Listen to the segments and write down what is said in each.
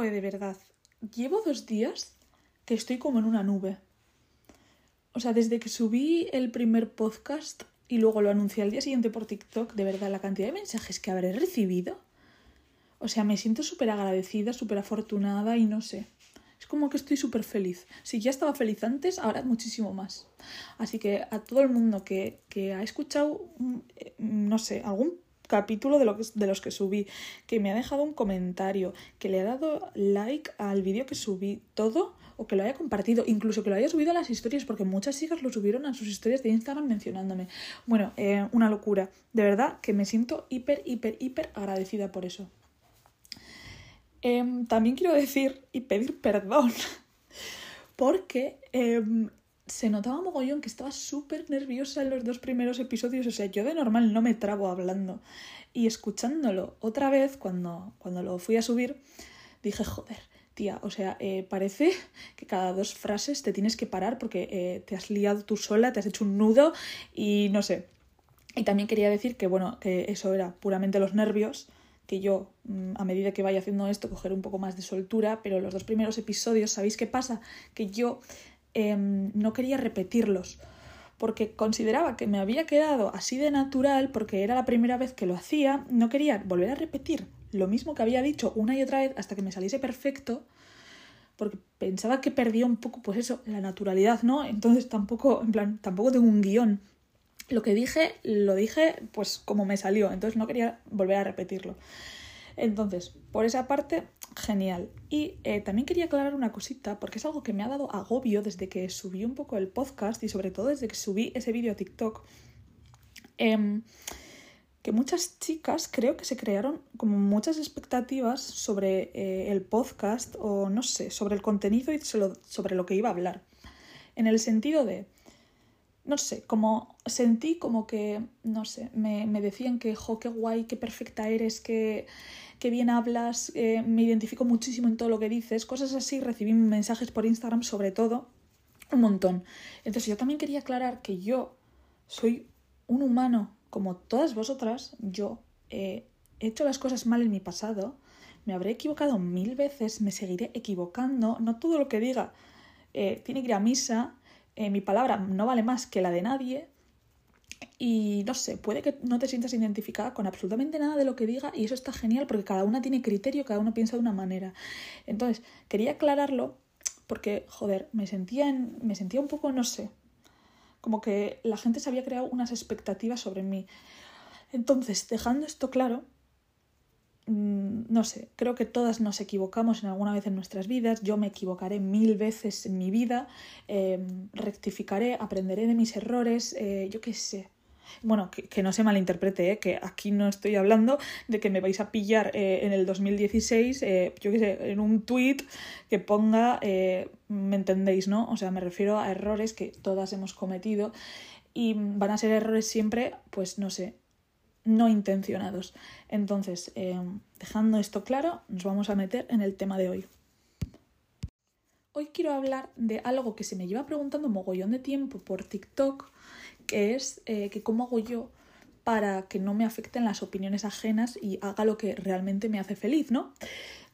De verdad. Llevo dos días que estoy como en una nube. O sea, desde que subí el primer podcast y luego lo anuncié al día siguiente por TikTok, de verdad, la cantidad de mensajes que habré recibido. O sea, me siento súper agradecida, súper afortunada y no sé. Es como que estoy súper feliz. Si ya estaba feliz antes, ahora muchísimo más. Así que a todo el mundo que, que ha escuchado, mm, eh, no sé, algún capítulo de, que, los que subí, que me ha dejado un comentario, que le ha dado like al vídeo que subí, todo, o que lo haya compartido, incluso que lo haya subido a las historias, porque muchas chicas lo subieron a sus historias de Instagram mencionándome. Bueno, eh, una locura. De verdad que me siento hiper, hiper, hiper agradecida por eso. Em, también quiero decir y pedir perdón, porque em, se notaba mogollón que estaba súper nerviosa en los dos primeros episodios. O sea, yo de normal no me trabo hablando. Y escuchándolo otra vez, cuando, cuando lo fui a subir, dije, joder, tía, o sea, eh, parece que cada dos frases te tienes que parar porque eh, te has liado tú sola, te has hecho un nudo y no sé. Y también quería decir que, bueno, que eso era puramente los nervios que yo, mm, a medida que vaya haciendo esto, coger un poco más de soltura, pero los dos primeros episodios, ¿sabéis qué pasa? Que yo em, no quería repetirlos, porque consideraba que me había quedado así de natural, porque era la primera vez que lo hacía, no quería volver a repetir lo mismo que había dicho una y otra vez hasta que me saliese perfecto, porque pensaba que perdía un poco, pues eso, la naturalidad, ¿no? Entonces tampoco, en plan, tampoco tengo un guion lo que dije, lo dije pues como me salió, entonces no quería volver a repetirlo. Entonces, por esa parte, genial. Y eh, también quería aclarar una cosita, porque es algo que me ha dado agobio desde que subí un poco el podcast y sobre todo desde que subí ese vídeo a TikTok. Em, que muchas chicas creo que se crearon como muchas expectativas sobre eh, el podcast o no sé, sobre el contenido y sobre lo que iba a hablar. En el sentido de, no sé, como sentí como que, no sé, me, decían que, jo, qué guay, qué perfecta eres, que, bien hablas, eh, me identifico muchísimo en todo lo que dices, cosas así, recibí mensajes por Instagram sobre todo, un montón. Entonces yo también quería aclarar que yo soy un humano como todas vosotras, yo he hecho las cosas mal en mi pasado, me habré equivocado mil veces, me seguiré equivocando, no todo lo que diga eh, tiene que ir a misa, eh, mi palabra no vale más que la de nadie. Y no sé, puede que no te sientas identificada con absolutamente nada de lo que diga y eso está genial porque cada una tiene criterio, cada uno piensa de una manera. Entonces, quería aclararlo porque, joder, me sentía, en, me sentía un poco, no sé, como que la gente se había creado unas expectativas sobre mí. Entonces, dejando esto claro, no sé, creo que todas nos equivocamos en alguna vez en nuestras vidas, yo me equivocaré mil veces en mi vida, em, rectificaré, aprenderé de mis errores, eh, yo qué sé. Bueno, que, no se malinterprete, ¿eh? que aquí no estoy hablando de que me vais a pillar eh, en el 2016, yo qué sé, en un tweet que ponga, me entendéis, ¿no? O sea, me refiero a errores que todas hemos cometido y van a ser errores siempre, pues no sé, no intencionados. Entonces, eh, dejando esto claro, nos vamos a meter en el tema de hoy. Hoy quiero hablar de algo que se me lleva preguntando un mogollón de tiempo por TikTok, que es eh, que cómo hago yo para que no me afecten las opiniones ajenas y haga lo que realmente me hace feliz, ¿no?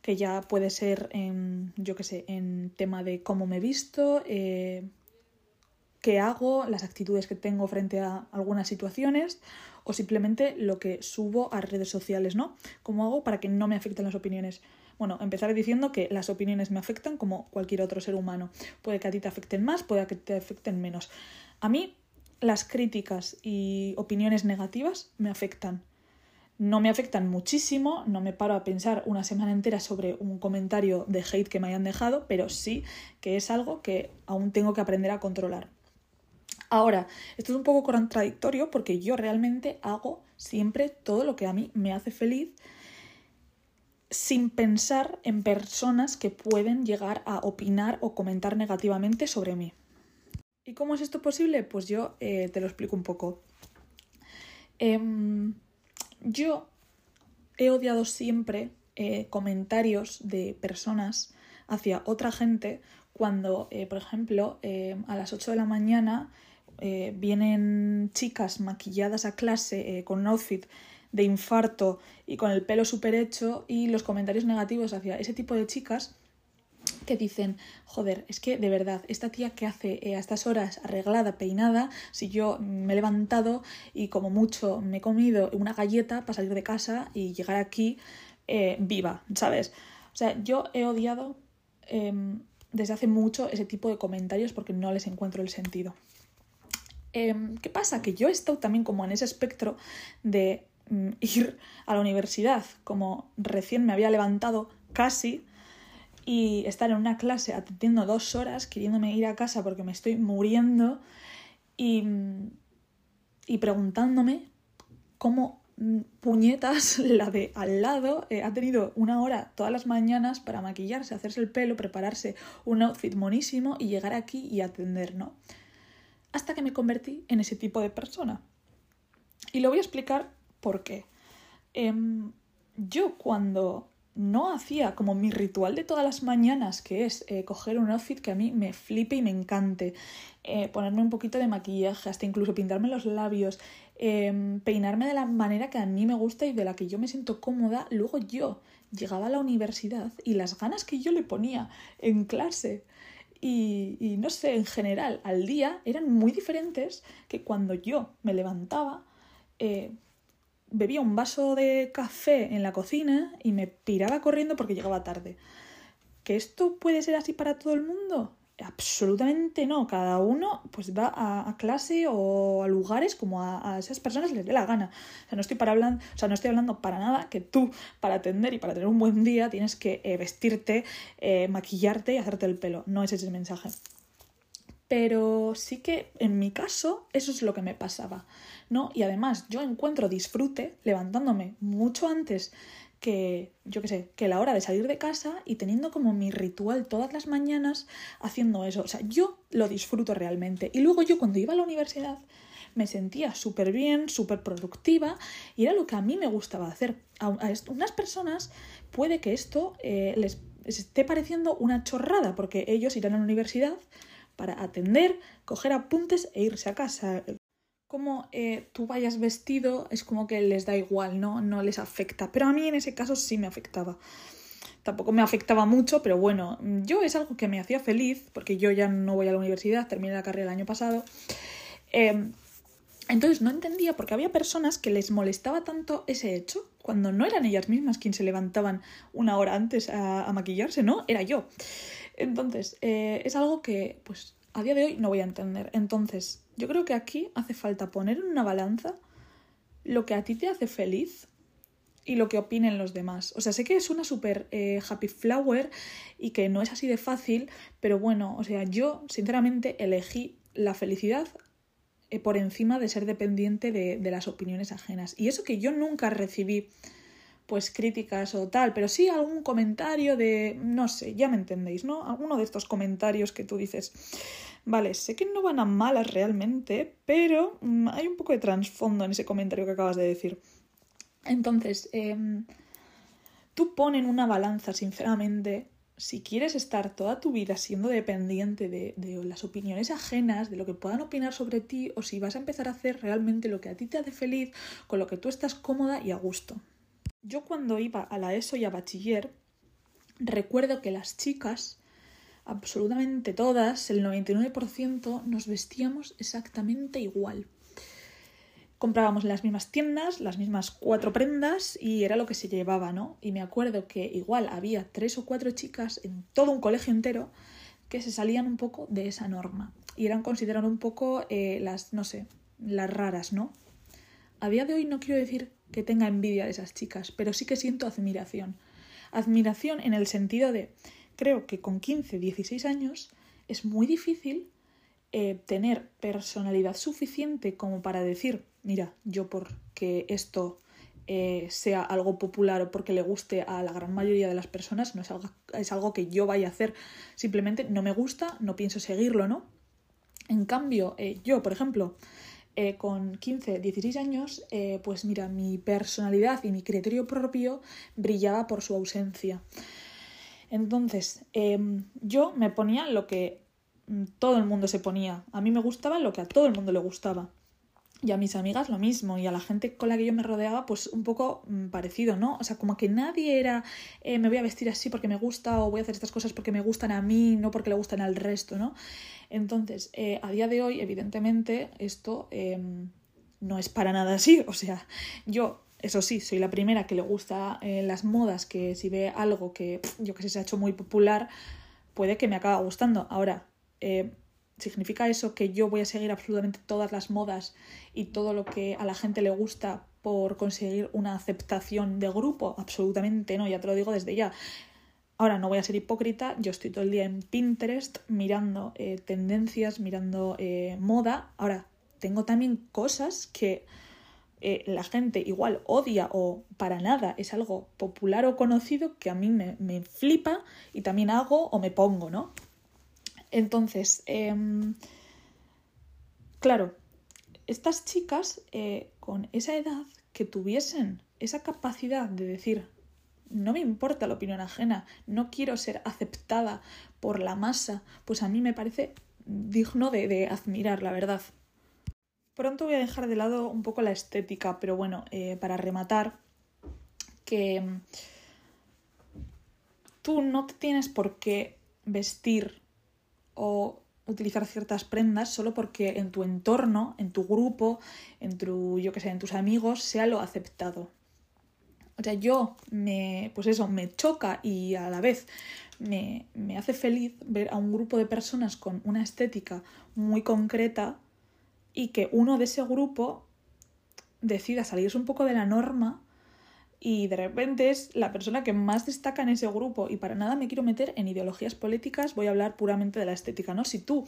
Que ya puede ser, en, yo qué sé, en tema de cómo me he visto, eh, qué hago, las actitudes que tengo frente a algunas situaciones o simplemente lo que subo a redes sociales, ¿no? ¿Cómo hago para que no me afecten las opiniones? Bueno, empezaré diciendo que las opiniones me afectan como cualquier otro ser humano. Puede que a ti te afecten más, puede que te afecten menos. A mí las críticas y opiniones negativas me afectan. No me afectan muchísimo, no me paro a pensar una semana entera sobre un comentario de hate que me hayan dejado, pero sí que es algo que aún tengo que aprender a controlar. Ahora, esto es un poco contradictorio porque yo realmente hago siempre todo lo que a mí me hace feliz sin pensar en personas que pueden llegar a opinar o comentar negativamente sobre mí. ¿Y cómo es esto posible? Pues yo eh, te lo explico un poco. Em, yo he odiado siempre eh, comentarios de personas hacia otra gente cuando, eh, por ejemplo, a las 8 de la mañana eh, vienen chicas maquilladas a clase eh, con un outfit de infarto y con el pelo súper hecho y los comentarios negativos hacia ese tipo de chicas que dicen, joder, es que de verdad, esta tía que hace eh, a estas horas arreglada, peinada, si yo me he levantado y como mucho me he comido una galleta para salir de casa y llegar aquí viva, ¿sabes? O sea, yo he odiado em, desde hace mucho ese tipo de comentarios porque no les encuentro el sentido. Em, ¿Qué pasa? Que yo he estado también como en ese espectro de mm, ir a la universidad, como recién me había levantado casi y estar en una clase atendiendo dos horas, queriéndome ir a casa porque me estoy muriendo y, y preguntándome cómo puñetas la de al lado eh, ha tenido una hora todas las mañanas para maquillarse, hacerse el pelo, prepararse un outfit monísimo y llegar aquí y atender, ¿no? Hasta que me convertí en ese tipo de persona. Y lo voy a explicar por qué. Em, yo cuando no hacía como mi ritual de todas las mañanas, que es eh, coger un outfit que a mí me flipe y me encante, eh, ponerme un poquito de maquillaje, hasta incluso pintarme los labios, em, peinarme de la manera que a mí me gusta y de la que yo me siento cómoda, luego yo llegaba a la universidad y las ganas que yo le ponía en clase y, no sé, en general, al día eran muy diferentes que cuando yo me levantaba. Eh, bebía un vaso de café en la cocina y me piraba corriendo porque llegaba tarde. ¿Que esto puede ser así para todo el mundo? Absolutamente no. Cada uno pues va a, clase o a lugares como a, esas personas les dé la gana. O sea, no estoy para hablando, o sea, no estoy hablando para nada que tú, para atender y para tener un buen día, tienes que eh, vestirte, eh, maquillarte y hacerte el pelo. No es ese el mensaje. Pero sí que en mi caso eso es lo que me pasaba. ¿no? Y además yo encuentro disfrute levantándome mucho antes que, yo qué sé, que la hora de salir de casa y teniendo como mi ritual todas las mañanas haciendo eso. O sea, yo lo disfruto realmente. Y luego yo cuando iba a la universidad me sentía súper bien, súper productiva y era lo que a mí me gustaba hacer. A, unas personas puede que esto eh, les esté pareciendo una chorrada porque ellos irán a la universidad para atender, coger apuntes e irse a casa como eh, tú vayas vestido es como que les da igual, ¿no? No les afecta. Pero a mí en ese caso sí me afectaba. Tampoco me afectaba mucho, pero bueno, yo es algo que me hacía feliz, porque yo ya no voy a la universidad, terminé la carrera el año pasado. Em, entonces no entendía por qué había personas que les molestaba tanto ese hecho, cuando no eran ellas mismas quienes se levantaban una hora antes a, maquillarse, ¿no? Era yo. Entonces, eh, es algo que, pues, a día de hoy no voy a entender. Entonces, yo creo que aquí hace falta poner en una balanza lo que a ti te hace feliz y lo que opinen los demás. O sea, sé que es una súper eh, happy flower y que no es así de fácil, pero bueno, o sea, yo sinceramente elegí la felicidad eh, por encima de ser dependiente de, de, las opiniones ajenas. Y eso que yo nunca recibí pues críticas o tal, pero sí algún comentario de, no sé, ya me entendéis, ¿no? Alguno de estos comentarios que tú dices, vale, sé que no van a malas realmente, pero mm, hay un poco de trasfondo en ese comentario que acabas de decir. Entonces, em, tú pon en una balanza, sinceramente, si quieres estar toda tu vida siendo dependiente de, de, las opiniones ajenas, de lo que puedan opinar sobre ti, o si vas a empezar a hacer realmente lo que a ti te hace feliz, con lo que tú estás cómoda y a gusto. Yo cuando iba a la ESO y a bachiller, recuerdo que las chicas, absolutamente todas, el 99%, nos vestíamos exactamente igual. Comprábamos las mismas tiendas, las mismas cuatro prendas y era lo que se llevaba, ¿no? Y me acuerdo que igual había tres o cuatro chicas en todo un colegio entero que se salían un poco de esa norma y eran consideradas un poco eh, las, no sé, las raras, ¿no? A día de hoy no quiero decir que tenga envidia de esas chicas, pero sí que siento admiración. Admiración en el sentido de, creo que con 15, 16 años es muy difícil eh, tener personalidad suficiente como para decir, mira, yo porque esto eh, sea algo popular o porque le guste a la gran mayoría de las personas, no es algo, es algo que yo vaya a hacer, simplemente no me gusta, no pienso seguirlo, ¿no? En cambio, eh, yo, por ejemplo, eh, con 15, 16 años, eh, pues mira, mi personalidad y mi criterio propio brillaba por su ausencia. Entonces, em, yo me ponía lo que mm, todo el mundo se ponía. A mí me gustaba lo que a todo el mundo le gustaba. Y a mis amigas lo mismo, y a la gente con la que yo me rodeaba, pues un poco mm, parecido, ¿no? O sea, como que nadie era, eh, me voy a vestir así porque me gusta, o voy a hacer estas cosas porque me gustan a mí, no porque le gustan al resto, ¿no? Entonces, eh, a día de hoy, evidentemente, esto em, no es para nada así. O sea, yo, eso sí, soy la primera que le gusta eh, las modas, que si ve algo que yo que sé se ha hecho muy popular, puede que me acabe gustando. Ahora, ¿Significa eso que yo voy a seguir absolutamente todas las modas y todo lo que a la gente le gusta por conseguir una aceptación de grupo? Absolutamente no, ya te lo digo desde ya. Ahora, no voy a ser hipócrita, yo estoy todo el día en Pinterest mirando eh, tendencias, mirando eh, moda. Ahora, tengo también cosas que eh, la gente igual odia o para nada es algo popular o conocido que a mí me, me flipa y también hago o me pongo, ¿no? Entonces, em, claro, estas chicas eh, con esa edad que tuviesen esa capacidad de decir, no me importa la opinión ajena, no quiero ser aceptada por la masa, pues a mí me parece digno de, admirar, la verdad. Pronto voy a dejar de lado un poco la estética, pero bueno, eh, para rematar, que em, tú no te tienes por qué vestir o utilizar ciertas prendas solo porque en tu entorno, en tu grupo, en tu, yo que sé, en tus amigos, sea lo aceptado. O sea, yo me, pues eso, me choca y a la vez me, me hace feliz ver a un grupo de personas con una estética muy concreta y que uno de ese grupo decida salirse un poco de la norma y de repente es la persona que más destaca en ese grupo y para nada me quiero meter en ideologías políticas, voy a hablar puramente de la estética, ¿no? Si tú,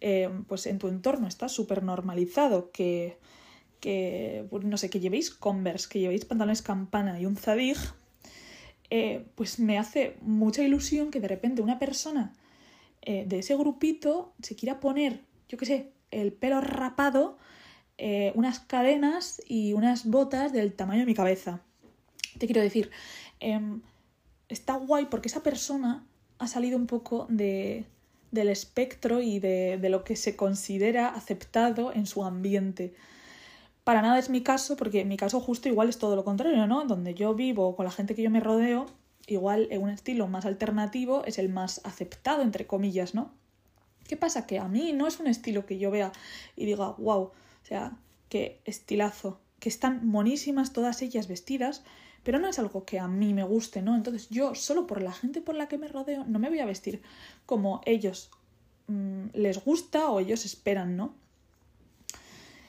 eh, pues en tu entorno está súper normalizado que, que, pues no sé, que llevéis Converse, que llevéis pantalones campana y un Zadig, eh, pues me hace mucha ilusión que de repente una persona eh, de ese grupito se quiera poner, yo qué sé, el pelo rapado, unas cadenas y unas botas del tamaño de mi cabeza. Te quiero decir, em, está guay porque esa persona ha salido un poco de, del espectro y de, de, lo que se considera aceptado en su ambiente. Para nada es mi caso, porque mi caso justo igual es todo lo contrario, ¿no? Donde yo vivo con la gente que yo me rodeo, igual en un estilo más alternativo es el más aceptado, entre comillas, ¿no? ¿Qué pasa? Que a mí no es un estilo que yo vea y diga, wow, o sea, qué estilazo, que están monísimas todas ellas vestidas, pero no es algo que a mí me guste, ¿no? Entonces yo, solo por la gente por la que me rodeo, no me voy a vestir como ellos mm, les gusta o ellos esperan, ¿no?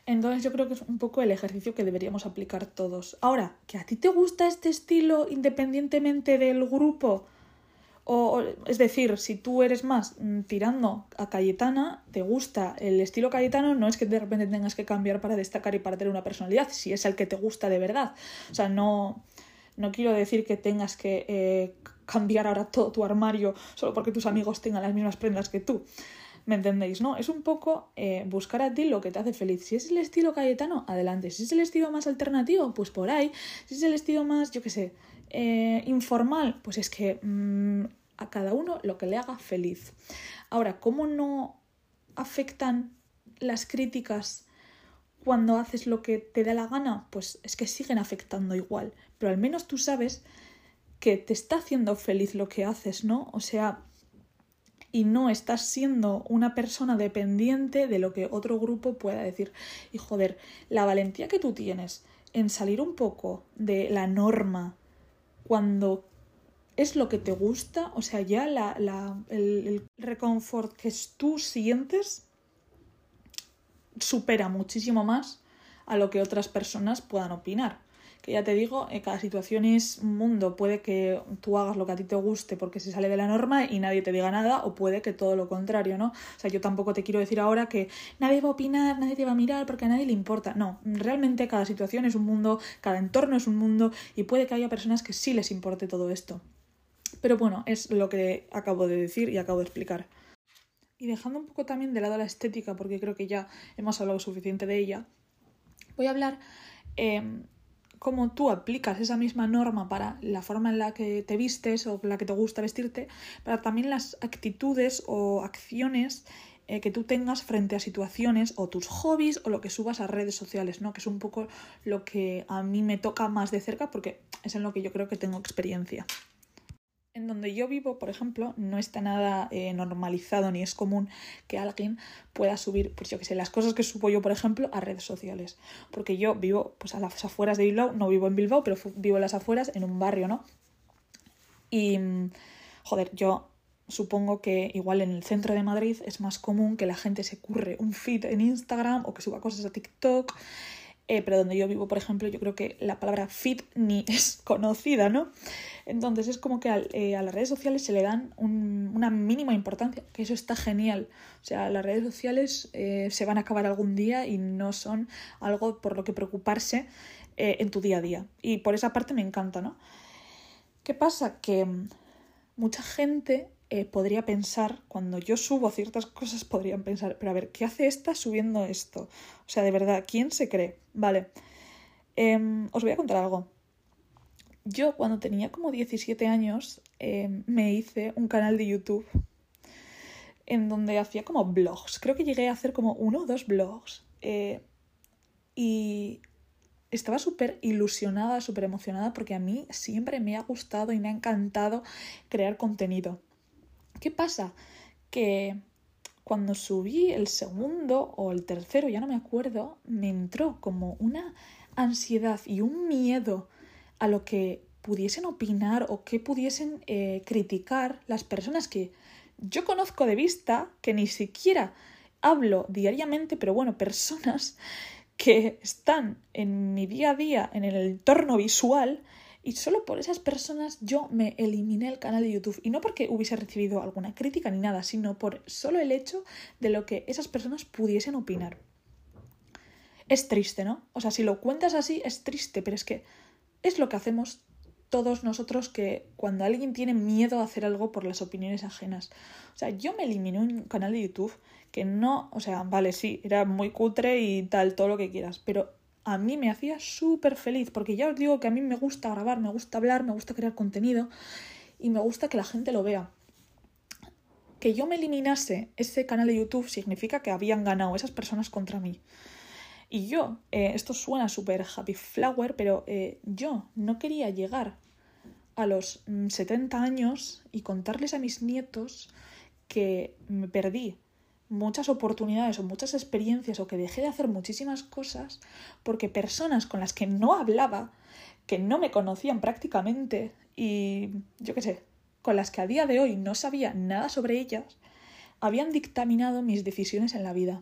Entonces yo creo que es un poco el ejercicio que deberíamos aplicar todos. Ahora, que a ti te gusta este estilo independientemente del grupo, o, es decir, si tú eres más mm, tirando a Cayetana, te gusta el estilo Cayetano, no es que de repente tengas que cambiar para destacar y para tener una personalidad, si es el que te gusta de verdad. O sea, no, no quiero decir que tengas que eh, cambiar ahora todo tu armario solo porque tus amigos tengan las mismas prendas que tú. ¿Me entendéis? ¿No? Es un poco eh, buscar a ti lo que te hace feliz. Si es el estilo Cayetano, adelante. Si es el estilo más alternativo, pues por ahí. Si es el estilo más, yo qué sé, eh, informal, pues es que mm, a cada uno lo que le haga feliz. Ahora, ¿cómo no afectan las críticas cuando haces lo que te da la gana? Pues es que siguen afectando igual, pero al menos tú sabes que te está haciendo feliz lo que haces, ¿no? O sea, y no estás siendo una persona dependiente de lo que otro grupo pueda decir. Y joder, la valentía que tú tienes en salir un poco de la norma cuando es lo que te gusta, o sea, ya la, el, el reconfort que tú sientes supera muchísimo más a lo que otras personas puedan opinar. Que ya te digo, eh, cada situación es un mundo. Puede que tú hagas lo que a ti te guste porque se sale de la norma y nadie te diga nada, o puede que todo lo contrario, ¿no? O sea, yo tampoco te quiero decir ahora que nadie va a opinar, nadie te va a mirar porque a nadie le importa. No, realmente cada situación es un mundo, cada entorno es un mundo y puede que haya personas que sí les importe todo esto. Pero bueno, es lo que acabo de decir y acabo de explicar. Y dejando un poco también de lado la estética, porque creo que ya hemos hablado suficiente de ella, voy a hablar em, cómo tú aplicas esa misma norma para la forma en la que te vistes o la que te gusta vestirte, para también las actitudes o acciones eh, que tú tengas frente a situaciones o tus hobbies o lo que subas a redes sociales, ¿no? Que es un poco lo que a mí me toca más de cerca porque es en lo que yo creo que tengo experiencia. En donde yo vivo, por ejemplo, no está nada eh, normalizado ni es común que alguien pueda subir, pues yo que sé, las cosas que subo yo, por ejemplo, a redes sociales. Porque yo vivo pues a las afueras de Bilbao, no vivo en Bilbao, pero vivo en las afueras, en un barrio, ¿no? Y, joder, yo supongo que igual en el centro de Madrid es más común que la gente se curre un feed en Instagram o que suba cosas a TikTok. Eh, pero donde yo vivo, por ejemplo, yo creo que la palabra feed ni es conocida, ¿no? Entonces es como que eh, a las redes sociales se le dan una mínima importancia, que eso está genial. O sea, las redes sociales eh, se van a acabar algún día y no son algo por lo que preocuparse en tu día a día. Y por esa parte me encanta, ¿no? ¿Qué pasa? Que mucha gente eh, podría pensar, cuando yo subo ciertas cosas, podrían pensar, pero a ver, ¿qué hace esta subiendo esto? O sea, de verdad, ¿quién se cree? Vale, em, os voy a contar algo. Yo cuando tenía como 17 años em, me hice un canal de YouTube en donde hacía como blogs. Creo que llegué a hacer como uno o dos blogs. Eh, y estaba súper ilusionada, súper emocionada porque a mí siempre me ha gustado y me ha encantado crear contenido. ¿Qué pasa? Que cuando subí el segundo o el tercero, ya no me acuerdo, me entró como una ansiedad y un miedo a lo que pudiesen opinar o que pudiesen eh, criticar las personas que yo conozco de vista, que ni siquiera hablo diariamente, pero bueno, personas que están en mi día a día, en el entorno visual, y solo por esas personas yo me eliminé el canal de YouTube. Y no porque hubiese recibido alguna crítica ni nada, sino por solo el hecho de lo que esas personas pudiesen opinar. Es triste, ¿no? O sea, si lo cuentas así es triste, pero es que es lo que hacemos todos nosotros que cuando alguien tiene miedo a hacer algo por las opiniones ajenas. O sea, yo me eliminé un canal de YouTube que no, o sea, vale, sí, era muy cutre y tal, todo lo que quieras, pero a mí me hacía súper feliz, porque ya os digo que a mí me gusta grabar, me gusta hablar, me gusta crear contenido y me gusta que la gente lo vea. Que yo me eliminase ese canal de YouTube significa que habían ganado esas personas contra mí. Y yo, eh, esto suena súper happy flower, pero eh, yo no quería llegar a los 70 mm, años y contarles a mis nietos que me perdí muchas oportunidades o muchas experiencias o que dejé de hacer muchísimas cosas porque personas con las que no hablaba, que no me conocían prácticamente y yo qué sé, con las que a día de hoy no sabía nada sobre ellas, habían dictaminado mis decisiones en la vida.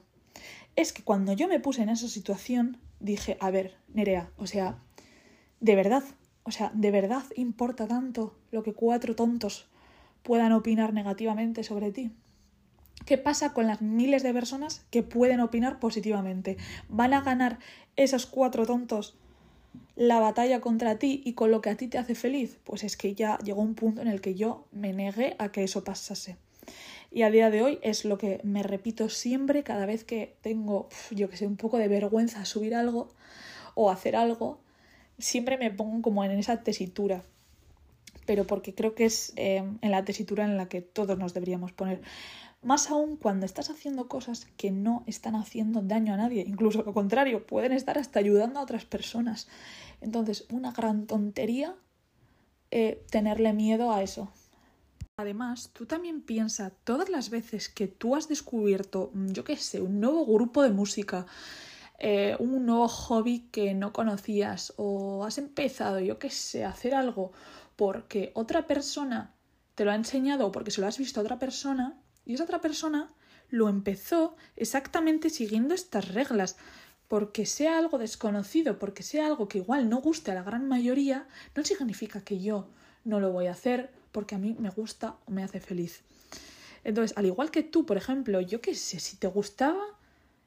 Es que cuando yo me puse en esa situación, dije, a ver, Nerea, o sea, de verdad, o sea, de verdad importa tanto lo que cuatro tontos puedan opinar negativamente sobre ti. ¿Qué pasa con las miles de personas que pueden opinar positivamente? ¿Van a ganar esos cuatro tontos la batalla contra ti y con lo que a ti te hace feliz? Pues es que ya llegó un punto en el que yo me negué a que eso pasase. Y a día de hoy es lo que me repito siempre cada vez que tengo, yo que sé, un poco de vergüenza subir algo o hacer algo, siempre me pongo como en esa tesitura. Pero porque creo que es eh, en la tesitura en la que todos nos deberíamos poner. Más aún cuando estás haciendo cosas que no están haciendo daño a nadie, incluso lo contrario, pueden estar hasta ayudando a otras personas. Entonces, una gran tontería eh, tenerle miedo a eso. Además, tú también piensas todas las veces que tú has descubierto, mm, yo qué sé, un nuevo grupo de música, eh, un nuevo hobby que no conocías o has empezado, yo qué sé, a hacer algo porque otra persona te lo ha enseñado o porque se lo has visto a otra persona, y esa otra persona lo empezó exactamente siguiendo estas reglas. Porque sea algo desconocido, porque sea algo que igual no guste a la gran mayoría, no significa que yo no lo voy a hacer porque a mí me gusta o me hace feliz. Entonces, al igual que tú, por ejemplo, yo qué sé, si te gustaba,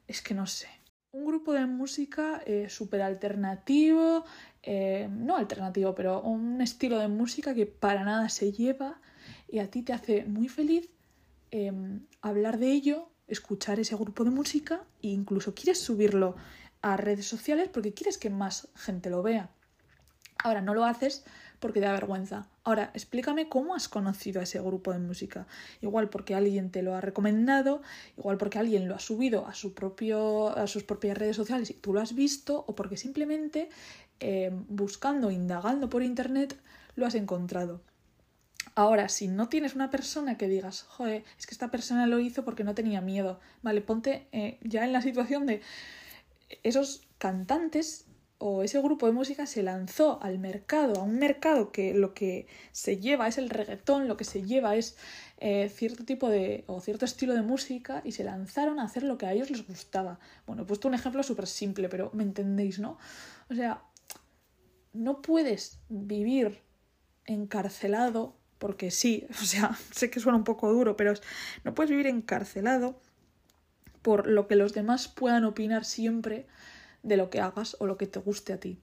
es que no sé. Un grupo de música eh, súper alternativo, eh, no alternativo, pero un estilo de música que para nada se lleva y a ti te hace muy feliz, Em, hablar de ello, escuchar ese grupo de música e incluso quieres subirlo a redes sociales porque quieres que más gente lo vea. Ahora, no lo haces porque te da vergüenza. Ahora, explícame cómo has conocido a ese grupo de música. Igual porque alguien te lo ha recomendado, igual porque alguien lo ha subido a, sus propias redes sociales y tú lo has visto, o porque simplemente eh, buscando, indagando por internet, lo has encontrado. Ahora, si no tienes una persona que digas, joder, es que esta persona lo hizo porque no tenía miedo, vale, ponte eh, ya en la situación de esos cantantes o ese grupo de música se lanzó al mercado, a un mercado que lo que se lleva es el reggaetón, lo que se lleva es eh, cierto tipo de o cierto estilo de música y se lanzaron a hacer lo que a ellos les gustaba. Bueno, he puesto un ejemplo súper simple, pero me entendéis, ¿no? O sea, no puedes vivir encarcelado, porque sí, o sea, sé que suena un poco duro, pero no puedes vivir encarcelado por lo que los demás puedan opinar siempre de lo que hagas o lo que te guste a ti.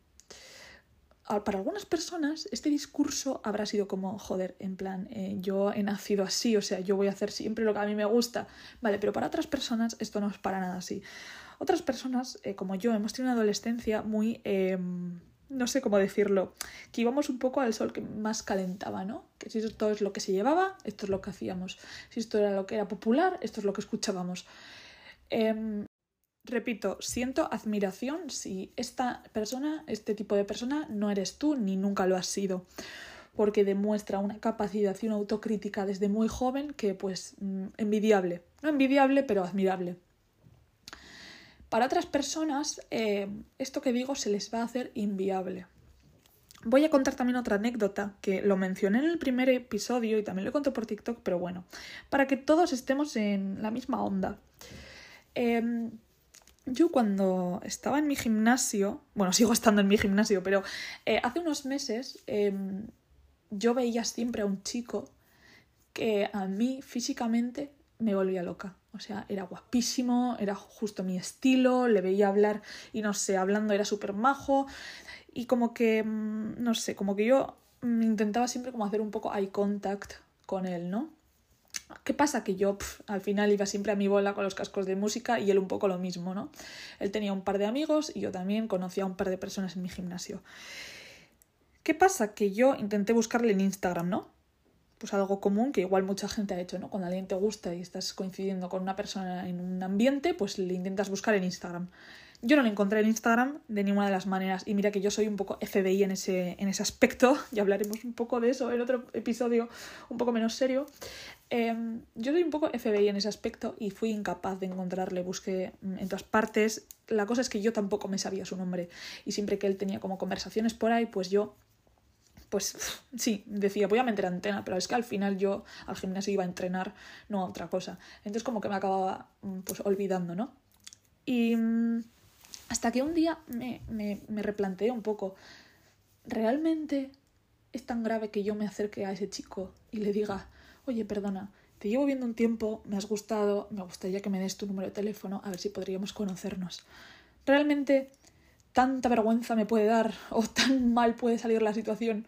Para algunas personas este discurso habrá sido como, joder, en plan, eh, yo he nacido así, o sea, yo voy a hacer siempre lo que a mí me gusta. Vale, pero para otras personas esto no es para nada así. Otras personas, eh, como yo, hemos tenido una adolescencia muy... Em, no sé cómo decirlo, que íbamos un poco al sol que más calentaba, ¿no? Que si esto es lo que se llevaba, esto es lo que hacíamos. Si esto era lo que era popular, esto es lo que escuchábamos. Em, repito, siento admiración si esta persona, este tipo de persona, no eres tú ni nunca lo has sido. Porque demuestra una capacidad y una autocrítica desde muy joven que, pues, mm, envidiable. No envidiable, pero admirable. Para otras personas, eh, esto que digo se les va a hacer inviable. Voy a contar también otra anécdota que lo mencioné en el primer episodio y también lo conté por TikTok, pero bueno, para que todos estemos en la misma onda. Em, yo cuando estaba en mi gimnasio, bueno, sigo estando en mi gimnasio, pero eh, hace unos meses em, yo veía siempre a un chico que a mí físicamente me volvía loca. O sea, era guapísimo, era justo mi estilo, le veía hablar y no sé, hablando era súper majo y como que, mm, no sé, como que yo intentaba siempre como hacer un poco eye contact con él, ¿no? ¿Qué pasa? Que yo al final iba siempre a mi bola con los cascos de música y él un poco lo mismo, ¿no? Él tenía un par de amigos y yo también conocía a un par de personas en mi gimnasio. ¿Qué pasa? Que yo intenté buscarle en Instagram, ¿no? Pues algo común que igual mucha gente ha hecho, ¿no? Cuando alguien te gusta y estás coincidiendo con una persona en un ambiente, pues le intentas buscar en Instagram. Yo no lo encontré en Instagram de ninguna de las maneras. Y mira que yo soy un poco FBI en ese, en ese aspecto. Ya hablaremos un poco de eso en otro episodio un poco menos serio. Em, yo soy un poco FBI en ese aspecto y fui incapaz de encontrarle. Busqué en todas partes. La cosa es que yo tampoco me sabía su nombre. Y siempre que él tenía como conversaciones por ahí, pues yo pues sí, decía, voy a meter antena, pero es que al final yo al gimnasio iba a entrenar, no a otra cosa. Entonces como que me acababa mm, pues olvidando, ¿no? Y mm, hasta que un día me, me, me replanteé un poco, ¿realmente es tan grave que yo me acerque a ese chico y le diga, oye, perdona, te llevo viendo un tiempo, me has gustado, me gustaría que me des tu número de teléfono, a ver si podríamos conocernos. ¿Realmente tanta vergüenza me puede dar o tan mal puede salir la situación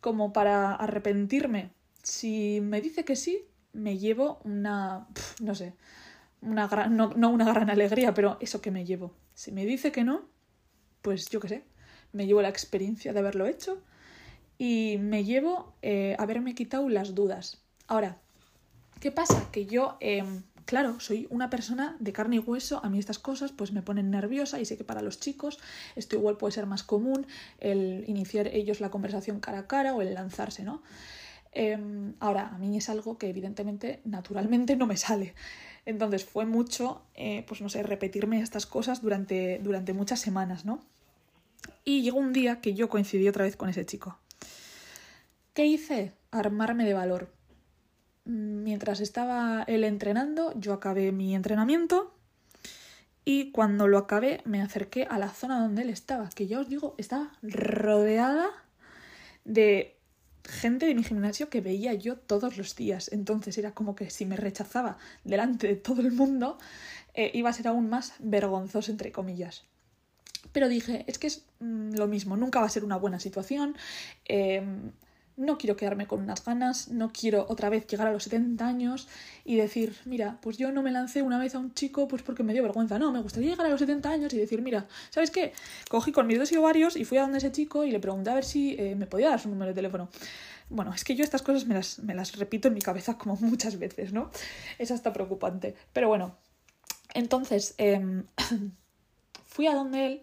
como para arrepentirme? Si me dice que sí, me llevo una, no sé, una gran, no, no una gran alegría, pero eso que me llevo. Si me dice que no, pues yo qué sé, me llevo la experiencia de haberlo hecho y me llevo eh, haberme quitado las dudas. Ahora, ¿qué pasa? Que yo, em, claro, soy una persona de carne y hueso, a mí estas cosas pues me ponen nerviosa y sé que para los chicos esto igual puede ser más común, el iniciar ellos la conversación cara a cara o el lanzarse, ¿no? Em, ahora, a mí es algo que evidentemente naturalmente no me sale. Entonces fue mucho, eh, pues no sé, repetirme estas cosas durante, durante muchas semanas, ¿no? Y llegó un día que yo coincidí otra vez con ese chico. ¿Qué hice? Armarme de valor. Mientras estaba él entrenando, yo acabé mi entrenamiento y cuando lo acabé me acerqué a la zona donde él estaba, que ya os digo, estaba rodeada de gente de mi gimnasio que veía yo todos los días. Entonces era como que si me rechazaba delante de todo el mundo, eh, iba a ser aún más vergonzoso, entre comillas. Pero dije, es que es mm, lo mismo, nunca va a ser una buena situación. Em, no quiero quedarme con unas ganas, no quiero otra vez llegar a los 70 años y decir, mira, pues yo no me lancé una vez a un chico pues porque me dio vergüenza. No, me gustaría llegar a los 70 años y decir, mira, ¿sabes qué? Cogí con mis dos ovarios y fui a donde ese chico y le pregunté a ver si eh, me podía dar su número de teléfono. Bueno, es que yo estas cosas me las, me las repito en mi cabeza como muchas veces, ¿no? Es hasta preocupante. Pero bueno, entonces em, fui a donde él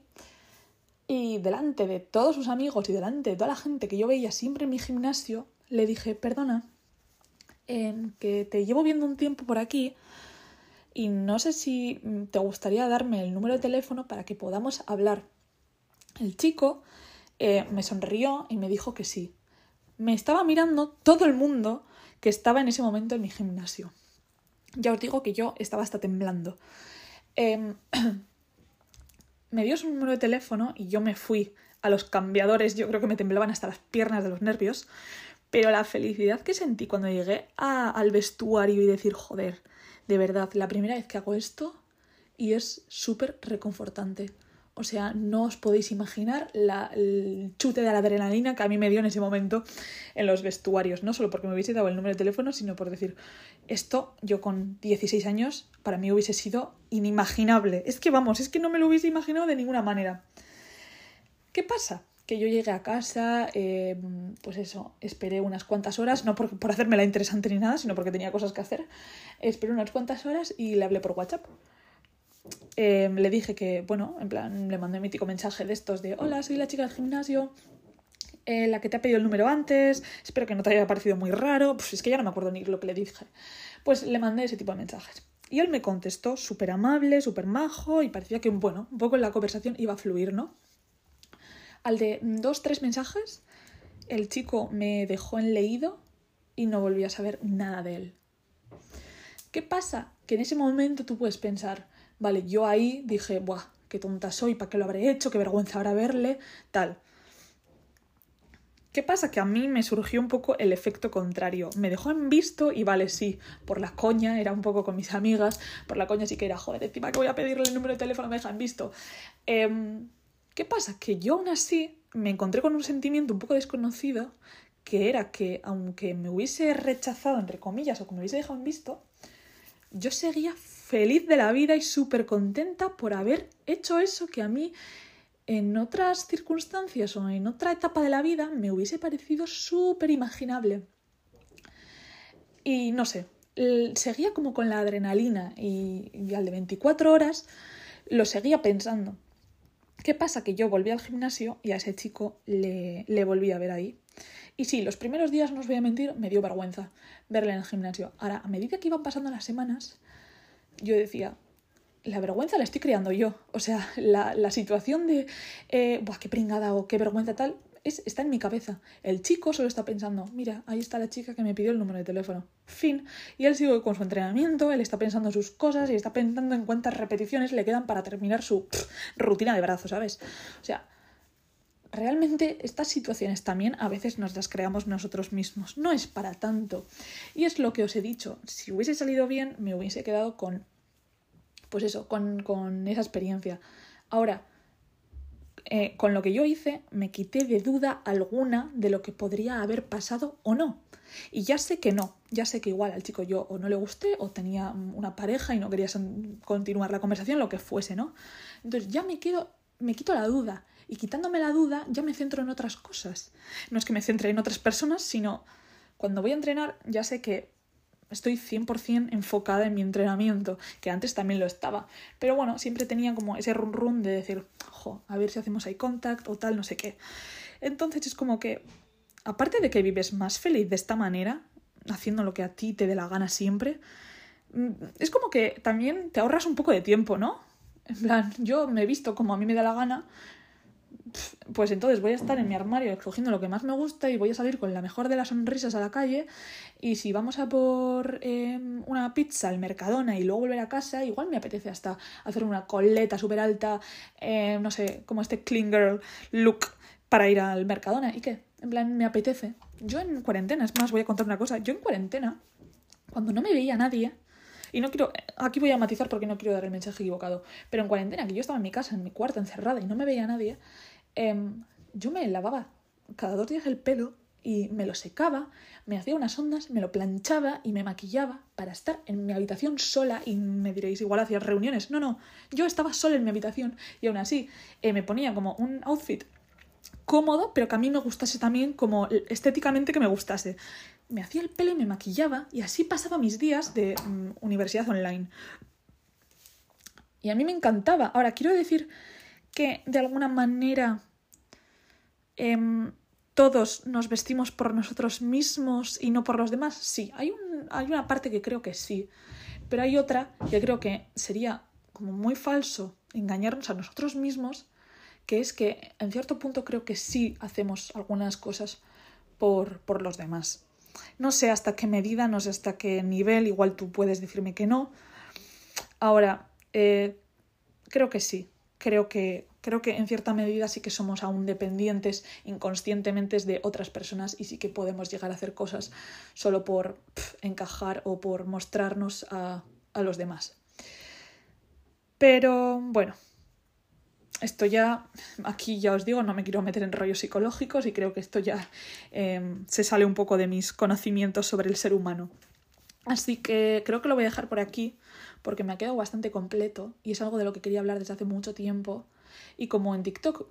y delante de todos sus amigos y delante de toda la gente que yo veía siempre en mi gimnasio, le dije, perdona, que te llevo viendo un tiempo por aquí y no sé si te gustaría darme el número de teléfono para que podamos hablar. El chico eh, me sonrió y me dijo que sí. Me estaba mirando todo el mundo que estaba en ese momento en mi gimnasio. Ya os digo que yo estaba hasta temblando. Em, me dio su número de teléfono y yo me fui a los cambiadores, yo creo que me temblaban hasta las piernas de los nervios, pero la felicidad que sentí cuando llegué al vestuario y decir, joder, de verdad, la primera vez que hago esto y es súper reconfortante. O sea, no os podéis imaginar la, el chute de la adrenalina que a mí me dio en ese momento en los vestuarios. No solo porque me hubiese dado el número de teléfono, sino por decir, esto yo con 16 años, para mí hubiese sido inimaginable. Es que vamos, es que no me lo hubiese imaginado de ninguna manera. ¿Qué pasa? Que yo llegué a casa, eh, pues eso, esperé unas cuantas horas, no por, por hacerme la interesante ni nada, sino porque tenía cosas que hacer. Esperé unas cuantas horas y le hablé por WhatsApp. Em, le dije que, bueno, en plan, le mandé un mítico mensaje de estos de, hola, soy la chica del gimnasio, eh, la que te ha pedido el número antes, espero que no te haya parecido muy raro, pues es que ya no me acuerdo ni lo que le dije. Pues le mandé ese tipo de mensajes. Y él me contestó súper amable, súper majo y parecía que, bueno, un poco la conversación iba a fluir, ¿no? Al de dos, tres mensajes, el chico me dejó en leído y no volví a saber nada de él. ¿Qué pasa? Que en ese momento tú puedes pensar, Vale, yo ahí dije, buah, qué tonta soy, ¿para qué lo habré hecho? Qué vergüenza habrá verle, tal. ¿Qué pasa? Que a mí me surgió un poco el efecto contrario. Me dejó en visto y vale, sí, por la coña, era un poco con mis amigas, por la coña sí que era, joder, encima que voy a pedirle el número de teléfono, me deja en visto. Em, ¿Qué pasa? Que yo aún así me encontré con un sentimiento un poco desconocido, que era que aunque me hubiese rechazado, entre comillas, o que me hubiese dejado en visto, yo seguía feliz de la vida y súper contenta por haber hecho eso que a mí en otras circunstancias o en otra etapa de la vida me hubiese parecido súper imaginable. Y no sé, seguía como con la adrenalina y, al de 24 horas lo seguía pensando. ¿Qué pasa? Que yo volví al gimnasio y a ese chico le, le volví a ver ahí. Y sí, los primeros días, no os voy a mentir, me dio vergüenza verle en el gimnasio. Ahora, a medida que iban pasando las semanas, yo decía, la vergüenza la estoy creando yo. O sea, la, situación de, eh, Buah, qué pringada o qué vergüenza tal, es, está en mi cabeza. El chico solo está pensando, mira, ahí está la chica que me pidió el número de teléfono. Fin. Y él sigue con su entrenamiento, él está pensando sus cosas y está pensando en cuántas repeticiones le quedan para terminar su rutina de brazos, ¿sabes? O sea, realmente estas situaciones también a veces nos las creamos nosotros mismos. No es para tanto. Y es lo que os he dicho. Si hubiese salido bien, me hubiese quedado con. Pues eso, con, con esa experiencia. Ahora, eh, con lo que yo hice, me quité de duda alguna de lo que podría haber pasado o no. Y ya sé que no, ya sé que igual al chico yo o no le gusté o tenía una pareja y no quería continuar la conversación, lo que fuese, ¿no? Entonces ya me quedo, me quito la duda y quitándome la duda ya me centro en otras cosas. No es que me centre en otras personas, sino cuando voy a entrenar ya sé que estoy 100% enfocada en mi entrenamiento, que antes también lo estaba. Pero bueno, siempre tenía como ese run run de decir, a ver si hacemos eye contact o tal, no sé qué. Entonces es como que, aparte de que vives más feliz de esta manera, haciendo lo que a ti te dé la gana siempre, mm, es como que también te ahorras un poco de tiempo, ¿no? En plan, yo me he visto como a mí me da la gana, pues entonces voy a estar en mi armario escogiendo lo que más me gusta y voy a salir con la mejor de las sonrisas a la calle y si vamos a por em, una pizza al Mercadona y luego volver a casa, igual me apetece hasta hacer una coleta súper alta, em, no sé, como este clean girl look para ir al Mercadona. ¿Y qué? En plan, me apetece. Yo en cuarentena, es más, voy a contar una cosa, yo en cuarentena, cuando no me veía nadie, y no quiero, aquí voy a matizar porque no quiero dar el mensaje equivocado, pero en cuarentena, que yo estaba en mi casa, en mi cuarto, encerrada y no me veía nadie, Em, yo me lavaba cada dos días el pelo y me lo secaba, me hacía unas ondas, me lo planchaba y me maquillaba para estar en mi habitación sola y me diréis, igual hacía reuniones. No, no, yo estaba sola en mi habitación y aún así eh, me ponía como un outfit cómodo, pero que a mí me gustase también como estéticamente que me gustase. Me hacía el pelo y me maquillaba y así pasaba mis días de mm, universidad online. Y a mí me encantaba. Ahora, quiero decir que de alguna manera em, todos nos vestimos por nosotros mismos y no por los demás. Sí, hay, un, hay una parte que creo que sí, pero hay otra que creo que sería como muy falso engañarnos a nosotros mismos que es que en cierto punto creo que sí hacemos algunas cosas por, por los demás. No sé hasta qué medida, no sé hasta qué nivel, igual tú puedes decirme que no. Ahora, eh, creo que sí, creo que, creo que en cierta medida sí que somos aún dependientes inconscientemente de otras personas y sí que podemos llegar a hacer cosas solo por encajar o por mostrarnos a, a los demás. Pero bueno, esto ya, aquí ya os digo, no me quiero meter en rollos psicológicos y creo que esto ya em, se sale un poco de mis conocimientos sobre el ser humano. Así que creo que lo voy a dejar por aquí porque me ha quedado bastante completo y es algo de lo que quería hablar desde hace mucho tiempo. Y como en TikTok,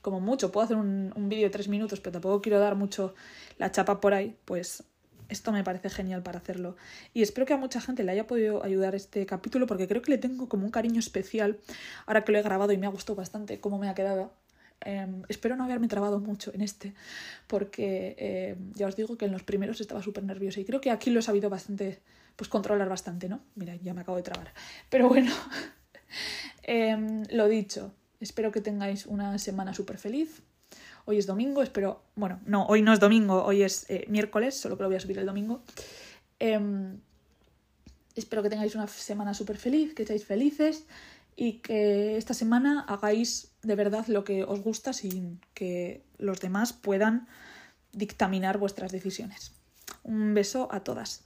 como mucho, puedo hacer un, vídeo de tres minutos, pero tampoco quiero dar mucho la chapa por ahí, pues esto me parece genial para hacerlo. Y espero que a mucha gente le haya podido ayudar este capítulo porque creo que le tengo como un cariño especial ahora que lo he grabado y me ha gustado bastante cómo me ha quedado. Em, espero no haberme trabado mucho en este, porque em, ya os digo que en los primeros estaba súper nerviosa y creo que aquí lo he sabido bastante, pues controlar bastante, ¿no? Mira, ya me acabo de trabar. Pero bueno, em, lo dicho, espero que tengáis una semana súper feliz, Hoy es domingo, espero. Bueno, no, hoy no es domingo, hoy es eh, miércoles, solo que lo voy a subir el domingo. Espero que tengáis una semana súper feliz, que seáis felices y que esta semana hagáis de verdad lo que os gusta sin que los demás puedan dictaminar vuestras decisiones. Un beso a todas.